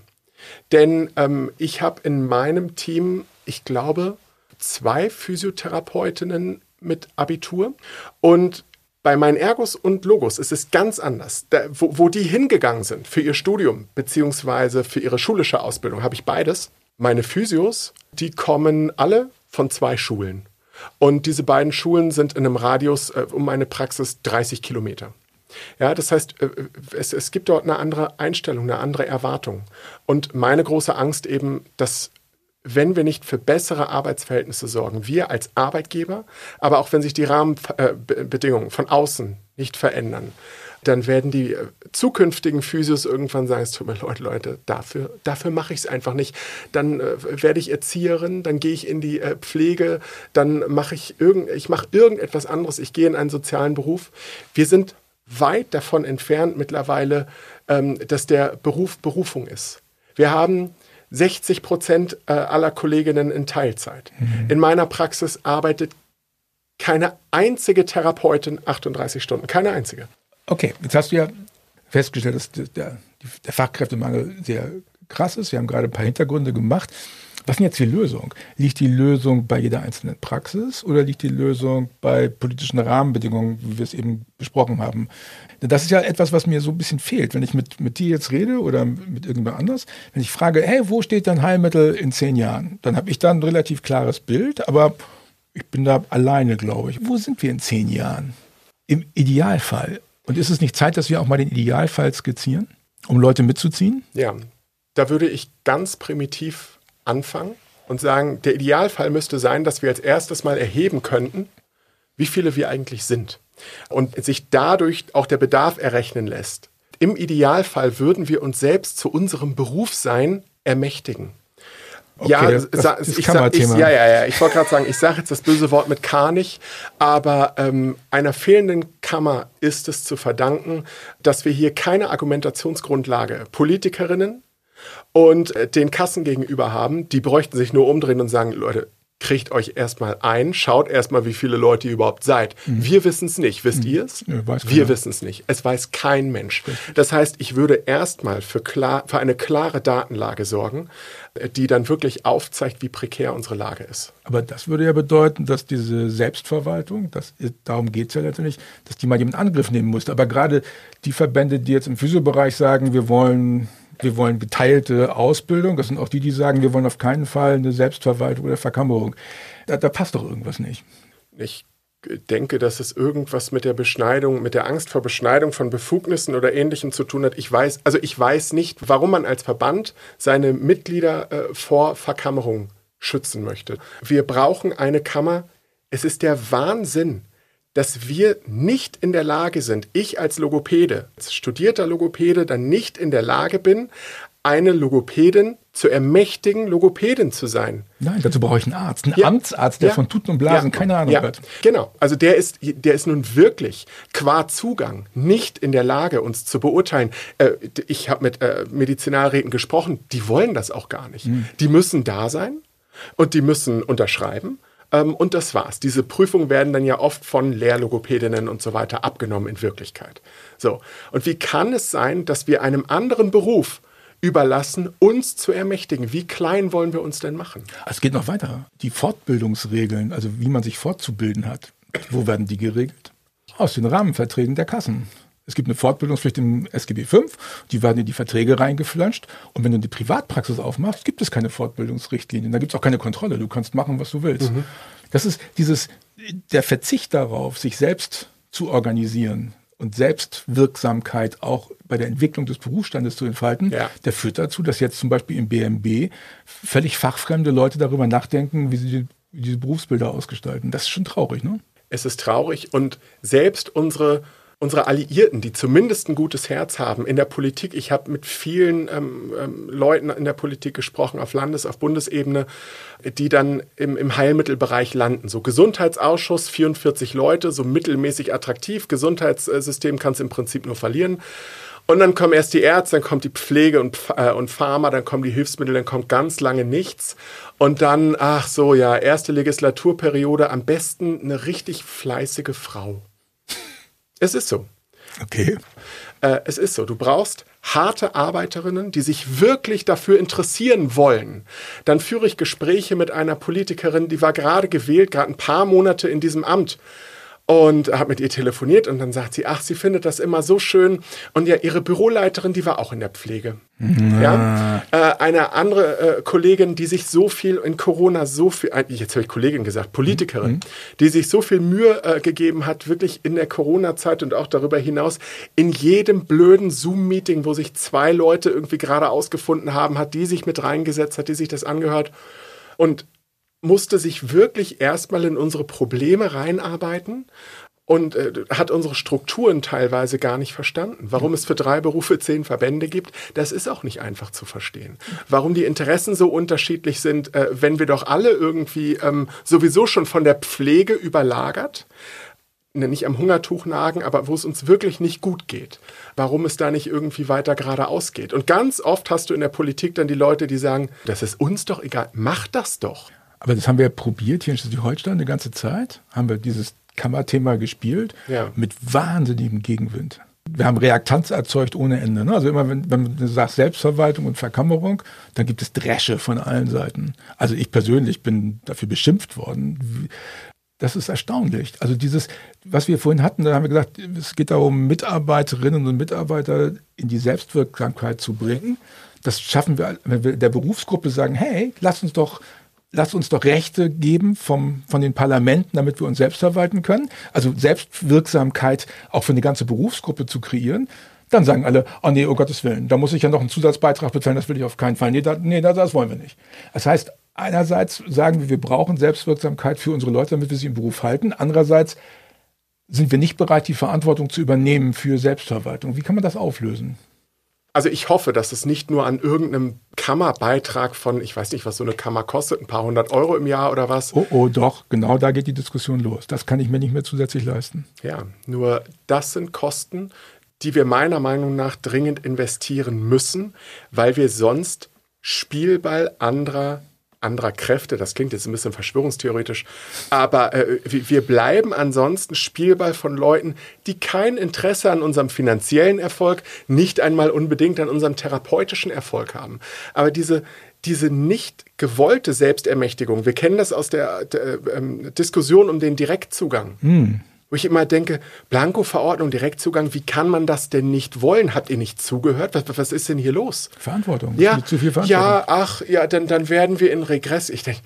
Denn ähm, ich habe in meinem Team, ich glaube, zwei Physiotherapeutinnen mit Abitur und bei meinen Ergos und Logos ist es ganz anders. Da, wo, wo, die hingegangen sind für ihr Studium beziehungsweise für ihre schulische Ausbildung, habe ich beides. Meine Physios, die kommen alle von zwei Schulen. Und diese beiden Schulen sind in einem Radius äh, um meine Praxis 30 Kilometer. Ja, das heißt, äh, es, es gibt dort eine andere Einstellung, eine andere Erwartung. Und meine große Angst eben, dass wenn wir nicht für bessere Arbeitsverhältnisse sorgen, wir als Arbeitgeber, aber auch wenn sich die Rahmenbedingungen von außen nicht verändern, dann werden die äh, zukünftigen Physios irgendwann sagen, es tut mir leid, Leute, dafür, dafür mache ich es einfach nicht. Dann äh, werde ich Erzieherin, dann gehe ich in die äh, Pflege, dann mache ich, irgend, ich mache irgendetwas anderes, ich gehe in einen sozialen Beruf. Wir sind weit davon entfernt mittlerweile, ähm, dass der Beruf Berufung ist. Wir haben 60 Prozent äh, aller Kolleginnen in Teilzeit. Mhm. In meiner Praxis arbeitet keine einzige Therapeutin 38 Stunden. Keine einzige. Okay, jetzt hast du ja festgestellt, dass der, der Fachkräftemangel sehr krass ist. Wir haben gerade ein paar Hintergründe gemacht. Was ist jetzt die Lösung? Liegt die Lösung bei jeder einzelnen Praxis oder liegt die Lösung bei politischen Rahmenbedingungen, wie wir es eben besprochen haben? Das ist ja etwas, was mir so ein bisschen fehlt. Wenn ich mit, mit dir jetzt rede oder mit irgendjemand anders, wenn ich frage, hey, wo steht dein Heilmittel in zehn Jahren? Dann habe ich da ein relativ klares Bild, aber ich bin da alleine, glaube ich. Wo sind wir in zehn Jahren? Im Idealfall. Und ist es nicht Zeit, dass wir auch mal den Idealfall skizzieren, um Leute mitzuziehen? Ja, da würde ich ganz primitiv anfangen und sagen, der Idealfall müsste sein, dass wir als erstes mal erheben könnten, wie viele wir eigentlich sind. Und sich dadurch auch der Bedarf errechnen lässt. Im Idealfall würden wir uns selbst zu unserem Berufssein ermächtigen. Okay, ja, das, ich, sa- ich, ja, ja, ja. Ich wollte gerade sagen, ich sage jetzt das böse Wort mit K nicht, aber ähm, einer fehlenden Kammer ist es zu verdanken, dass wir hier keine Argumentationsgrundlage Politikerinnen und äh, den Kassen gegenüber haben. Die bräuchten sich nur umdrehen und sagen, Leute, kriegt euch erstmal ein, schaut erstmal, wie viele Leute ihr überhaupt seid. Wir wissen es nicht. Wisst ihr es? Ja, Wir wissen es nicht. Es weiß kein Mensch. Das heißt, ich würde erstmal für, klar, für eine klare Datenlage sorgen, die dann wirklich aufzeigt, wie prekär unsere Lage ist. Aber das würde ja bedeuten, dass diese Selbstverwaltung, das darum geht es ja letztendlich, dass die mal jemand in Angriff nehmen musste. Aber gerade die Verbände, die jetzt im Physiobereich sagen, wir wollen, wir wollen geteilte Ausbildung, das sind auch die, die sagen, wir wollen auf keinen Fall eine Selbstverwaltung oder Verkammerung. Da, da passt doch irgendwas nicht. Ich denke, dass es irgendwas mit der Beschneidung, mit der Angst vor Beschneidung von Befugnissen oder Ähnlichem zu tun hat. Ich weiß, also ich weiß nicht, warum man als Verband seine Mitglieder äh, vor Verkammerung schützen möchte. Wir brauchen eine Kammer. Es ist der Wahnsinn, dass wir nicht in der Lage sind, ich als Logopäde, als studierter Logopäde, dann nicht in der Lage bin, eine Logopädin zu ermächtigen, Logopädin zu sein. Nein, dazu brauche ich einen Arzt, einen Ja. Amtsarzt, der Ja. von Tuten und Blasen Ja. keine Ahnung ja. hat. Genau. Also der ist, der ist nun wirklich qua Zugang nicht in der Lage, uns zu beurteilen. Äh, ich habe mit äh, Medizinalräten gesprochen, die wollen das auch gar nicht. Hm. Die müssen da sein und die müssen unterschreiben. Ähm, und das war's. Diese Prüfungen werden dann ja oft von Lehrlogopädinnen und so weiter abgenommen in Wirklichkeit. So. Und wie kann es sein, dass wir einem anderen Beruf überlassen, uns zu ermächtigen? Wie klein wollen wir uns denn machen? Es geht noch weiter. Die Fortbildungsregeln, also wie man sich fortzubilden hat, wo werden die geregelt? Aus den Rahmenverträgen der Kassen. Es gibt eine Fortbildungspflicht im SGB V, die werden in die Verträge reingeflanscht. Und wenn du die Privatpraxis aufmachst, gibt es keine Fortbildungsrichtlinien. Da gibt es auch keine Kontrolle. Du kannst machen, was du willst. Das ist dieses, der Verzicht darauf, sich selbst zu organisieren und Selbstwirksamkeit auch bei der Entwicklung des Berufsstandes zu entfalten, Ja. der führt dazu, dass jetzt zum Beispiel im BMB völlig fachfremde Leute darüber nachdenken, wie sie die, diese Berufsbilder ausgestalten. Das ist schon traurig, ne? Es ist traurig und selbst unsere, unsere Alliierten, die zumindest ein gutes Herz haben in der Politik, ich habe mit vielen ähm, ähm, Leuten in der Politik gesprochen, auf Landes-, auf Bundesebene, die dann im, im Heilmittelbereich landen. So Gesundheitsausschuss, 44 Leute, so mittelmäßig attraktiv. Gesundheitssystem kannst im Prinzip nur verlieren. Und dann kommen erst die Ärzte, dann kommt die Pflege und, äh, und Pharma, dann kommen die Hilfsmittel, dann kommt ganz lange nichts. Und dann, ach so, ja, erste Legislaturperiode, am besten eine richtig fleißige Frau. Es ist so. Okay. Äh, es ist so. Du brauchst harte Arbeiterinnen, die sich wirklich dafür interessieren wollen. Dann führe ich Gespräche mit einer Politikerin, die war gerade gewählt, gerade ein paar Monate in diesem Amt. Und habe mit ihr telefoniert und dann sagt sie, ach, sie findet das immer so schön. Und ja, ihre Büroleiterin, die war auch in der Pflege. Ja? Äh, eine andere äh, Kollegin, die sich so viel in Corona so viel, äh, jetzt habe ich Kollegin gesagt, Politikerin, die sich so viel Mühe äh, gegeben hat, wirklich in der Corona-Zeit und auch darüber hinaus, in jedem blöden Zoom-Meeting, wo sich zwei Leute irgendwie gerade ausgefunden haben, hat die sich mit reingesetzt, hat die sich das angehört und musste sich wirklich erstmal in unsere Probleme reinarbeiten und äh, hat unsere Strukturen teilweise gar nicht verstanden. Warum es für drei Berufe zehn Verbände gibt, das ist auch nicht einfach zu verstehen. Warum die Interessen so unterschiedlich sind, äh, wenn wir doch alle irgendwie ähm, sowieso schon von der Pflege überlagert, ne, nicht am Hungertuch nagen, aber wo es uns wirklich nicht gut geht. Warum es da nicht irgendwie weiter geradeaus geht. Und ganz oft hast du in der Politik dann die Leute, die sagen, das ist uns doch egal, mach das doch. Aber das haben wir ja probiert hier in Schleswig-Holstein eine ganze Zeit. Haben wir dieses Kammerthema gespielt Ja. mit wahnsinnigem Gegenwind. Wir haben Reaktanz erzeugt ohne Ende. Ne? Also immer, wenn, wenn du sagst Selbstverwaltung und Verkammerung, dann gibt es Dresche von allen Seiten. Also ich persönlich bin dafür beschimpft worden. Das ist erstaunlich. Also dieses, was wir vorhin hatten, da haben wir gesagt, es geht darum, Mitarbeiterinnen und Mitarbeiter in die Selbstwirksamkeit zu bringen. Das schaffen wir, wenn wir der Berufsgruppe sagen, hey, lass uns doch lasst uns doch Rechte geben vom, von den Parlamenten, damit wir uns selbst verwalten können. Also Selbstwirksamkeit auch für eine ganze Berufsgruppe zu kreieren. Dann sagen alle, oh nee, um Gottes Willen, da muss ich ja noch einen Zusatzbeitrag bezahlen, das will ich auf keinen Fall. Nee, da, nee da, das wollen wir nicht. Das heißt, einerseits sagen wir, wir brauchen Selbstwirksamkeit für unsere Leute, damit wir sie im Beruf halten. Andererseits sind wir nicht bereit, die Verantwortung zu übernehmen für Selbstverwaltung. Wie kann man das auflösen? Also ich hoffe, dass es nicht nur an irgendeinem Kammerbeitrag von, ich weiß nicht, was so eine Kammer kostet, ein paar hundert Euro im Jahr oder was. Oh, oh, doch, genau da geht die Diskussion los. Das kann ich mir nicht mehr zusätzlich leisten. Ja, nur das sind Kosten, die wir meiner Meinung nach dringend investieren müssen, weil wir sonst Spielball anderer anderer Kräfte, das klingt jetzt ein bisschen verschwörungstheoretisch, aber äh, wir bleiben ansonsten Spielball von Leuten, die kein Interesse an unserem finanziellen Erfolg, nicht einmal unbedingt an unserem therapeutischen Erfolg haben. Aber diese, diese nicht gewollte Selbstermächtigung, wir kennen das aus der, der ähm, Diskussion um den Direktzugang. Hm. Wo ich immer denke, Blanko-Verordnung, Direktzugang, wie kann man das denn nicht wollen? Habt ihr nicht zugehört? Was, was ist denn hier los? Verantwortung. Ja, zu viel Verantwortung. ja, ach, ja, dann, dann werden wir in Regress. Ich denke,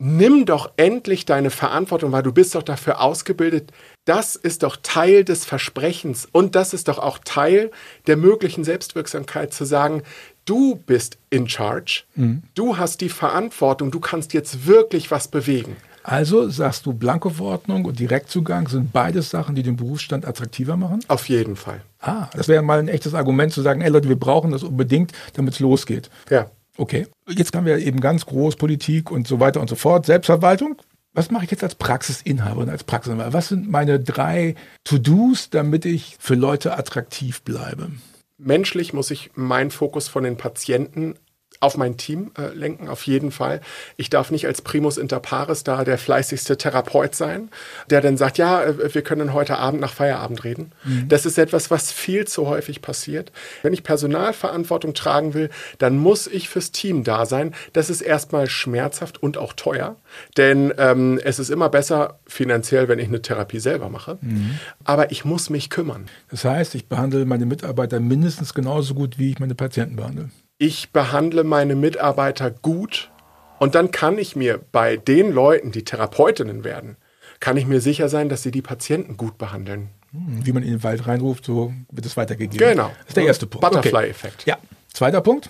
nimm doch endlich deine Verantwortung, weil du bist doch dafür ausgebildet. Das ist doch Teil des Versprechens und das ist doch auch Teil der möglichen Selbstwirksamkeit zu sagen, du bist in charge, mhm. du hast die Verantwortung, du kannst jetzt wirklich was bewegen. Also sagst du, Blankoverordnung und Direktzugang sind beides Sachen, die den Berufsstand attraktiver machen? Auf jeden Fall. Ah, das wäre mal ein echtes Argument zu sagen, ey Leute, wir brauchen das unbedingt, damit es losgeht. Ja. Okay. Jetzt haben wir eben ganz groß Politik und so weiter und so fort. Selbstverwaltung. Was mache ich jetzt als Praxisinhaberin, als Praxisinhaber? Was sind meine drei To-Dos, damit ich für Leute attraktiv bleibe? Menschlich muss ich meinen Fokus von den Patienten auf mein Team äh, lenken, auf jeden Fall. Ich darf nicht als Primus inter pares da der fleißigste Therapeut sein, der dann sagt, ja, äh, wir können heute Abend nach Feierabend reden. Mhm. Das ist etwas, was viel zu häufig passiert. Wenn ich Personalverantwortung tragen will, dann muss ich fürs Team da sein. Das ist erstmal schmerzhaft und auch teuer, denn ähm, es ist immer besser finanziell, wenn ich eine Therapie selber mache. Mhm. Aber ich muss mich kümmern. Das heißt, ich behandle meine Mitarbeiter mindestens genauso gut, wie ich meine Patienten behandle ich behandle meine Mitarbeiter gut und dann kann ich mir bei den Leuten, die Therapeutinnen werden, kann ich mir sicher sein, dass sie die Patienten gut behandeln. Hm, wie man in den Wald reinruft, so wird es weitergegeben. Genau. Das ist der erste Punkt. Butterfly-Effekt. Okay. Ja. Zweiter Punkt?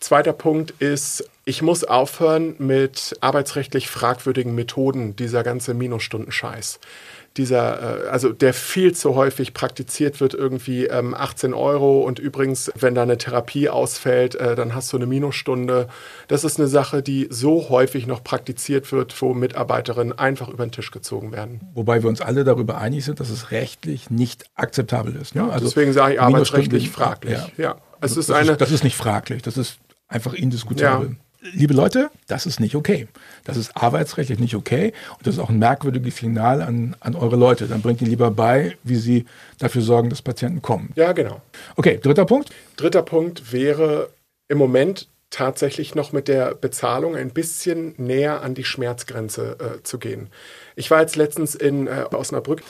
Zweiter Punkt ist, ich muss aufhören mit arbeitsrechtlich fragwürdigen Methoden, dieser ganze Minusstunden-Scheiß dieser, äh, also der viel zu häufig praktiziert wird, irgendwie ähm, 18 Euro und übrigens, wenn da eine Therapie ausfällt, äh, dann hast du eine Minusstunde. Das ist eine Sache, die so häufig noch praktiziert wird, wo Mitarbeiterinnen einfach über den Tisch gezogen werden. Wobei wir uns alle darüber einig sind, dass es rechtlich nicht akzeptabel ist. Ne? Ja, also deswegen sage ich arbeitsrechtlich fraglich. Ja. ja. Es ist das, eine, ist, das ist nicht fraglich, das ist einfach indiskutabel. Ja liebe Leute, das ist nicht okay. Das ist arbeitsrechtlich nicht okay und das ist auch ein merkwürdiges Signal an, an eure Leute. Dann bringt ihr lieber bei, wie sie dafür sorgen, dass Patienten kommen. Ja, genau. Okay, dritter Punkt. Dritter Punkt wäre im Moment tatsächlich noch mit der Bezahlung ein bisschen näher an die Schmerzgrenze äh, zu gehen. Ich war jetzt letztens in äh, Osnabrück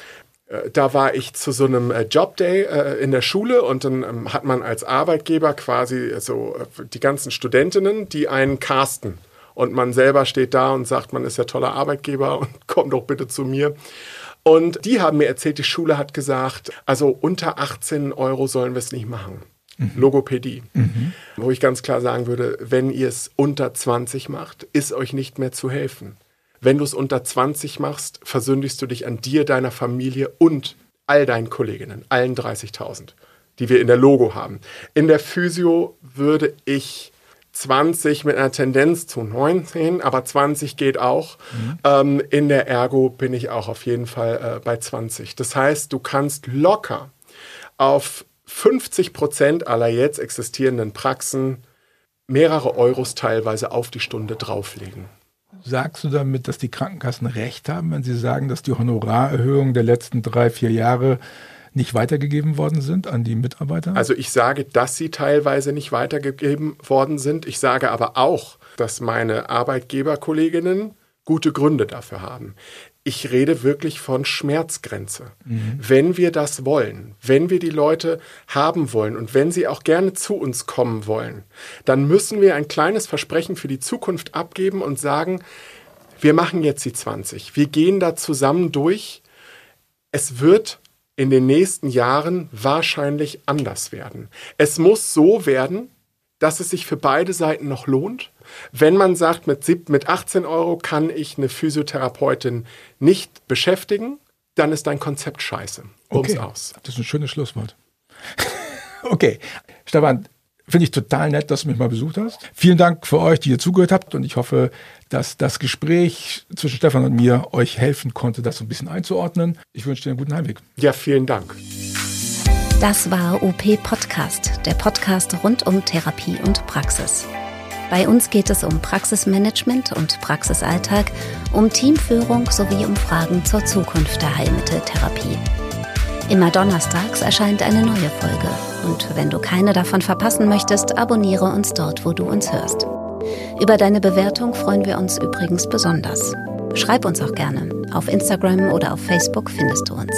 da war ich zu so einem äh, Jobday äh, in der Schule und dann ähm, hat man als Arbeitgeber quasi so die ganzen Studentinnen, die einen casten. Und man selber steht da und sagt, man ist ja toller Arbeitgeber und <laughs> komm doch bitte zu mir. Und die haben mir erzählt, die Schule hat gesagt, also unter 18 Euro sollen wir es nicht machen. Mhm. Logopädie. Mhm. Wo ich ganz klar sagen würde, wenn ihr es unter 20 macht, ist euch nicht mehr zu helfen. Wenn du es unter 20 machst, versündigst du dich an dir, deiner Familie und all deinen Kolleginnen, allen 30.000, die wir in der Logo haben. In der Physio würde ich 20 mit einer Tendenz zu 19, aber 20 geht auch. Mhm. Ähm, in der Ergo bin ich auch auf jeden Fall äh, bei 20. Das heißt, du kannst locker auf 50 Prozent aller jetzt existierenden Praxen mehrere Euros teilweise auf die Stunde drauflegen. Sagst du damit, dass die Krankenkassen recht haben, wenn sie sagen, dass die Honorarerhöhungen der letzten drei, vier Jahre nicht weitergegeben worden sind an die Mitarbeiter? Also ich sage, dass sie teilweise nicht weitergegeben worden sind. Ich sage aber auch, dass meine Arbeitgeberkolleginnen gute Gründe dafür haben ich rede wirklich von Schmerzgrenze. Mhm. Wenn wir das wollen, wenn wir die Leute haben wollen und wenn sie auch gerne zu uns kommen wollen, dann müssen wir ein kleines Versprechen für die Zukunft abgeben und sagen, wir machen jetzt die 20. Wir gehen da zusammen durch. Es wird in den nächsten Jahren wahrscheinlich anders werden. Es muss so werden, dass es sich für beide Seiten noch lohnt. Wenn man sagt, mit, mit 18 Euro kann ich eine Physiotherapeutin nicht beschäftigen, dann ist dein Konzept scheiße. Um's okay. aus. Das ist ein schönes Schlusswort. <laughs> okay. Stefan, finde ich total nett, dass du mich mal besucht hast. Vielen Dank für euch, die ihr zugehört habt und ich hoffe, dass das Gespräch zwischen Stefan und mir euch helfen konnte, das so ein bisschen einzuordnen. Ich wünsche dir einen guten Heimweg. Ja, vielen Dank. Das war OP Podcast, der Podcast rund um Therapie und Praxis. Bei uns geht es um Praxismanagement und Praxisalltag, um Teamführung sowie um Fragen zur Zukunft der Heilmitteltherapie. Immer donnerstags erscheint eine neue Folge und wenn du keine davon verpassen möchtest, abonniere uns dort, wo du uns hörst. Über deine Bewertung freuen wir uns übrigens besonders. Schreib uns auch gerne. Auf Instagram oder auf Facebook findest du uns.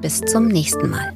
Bis zum nächsten Mal.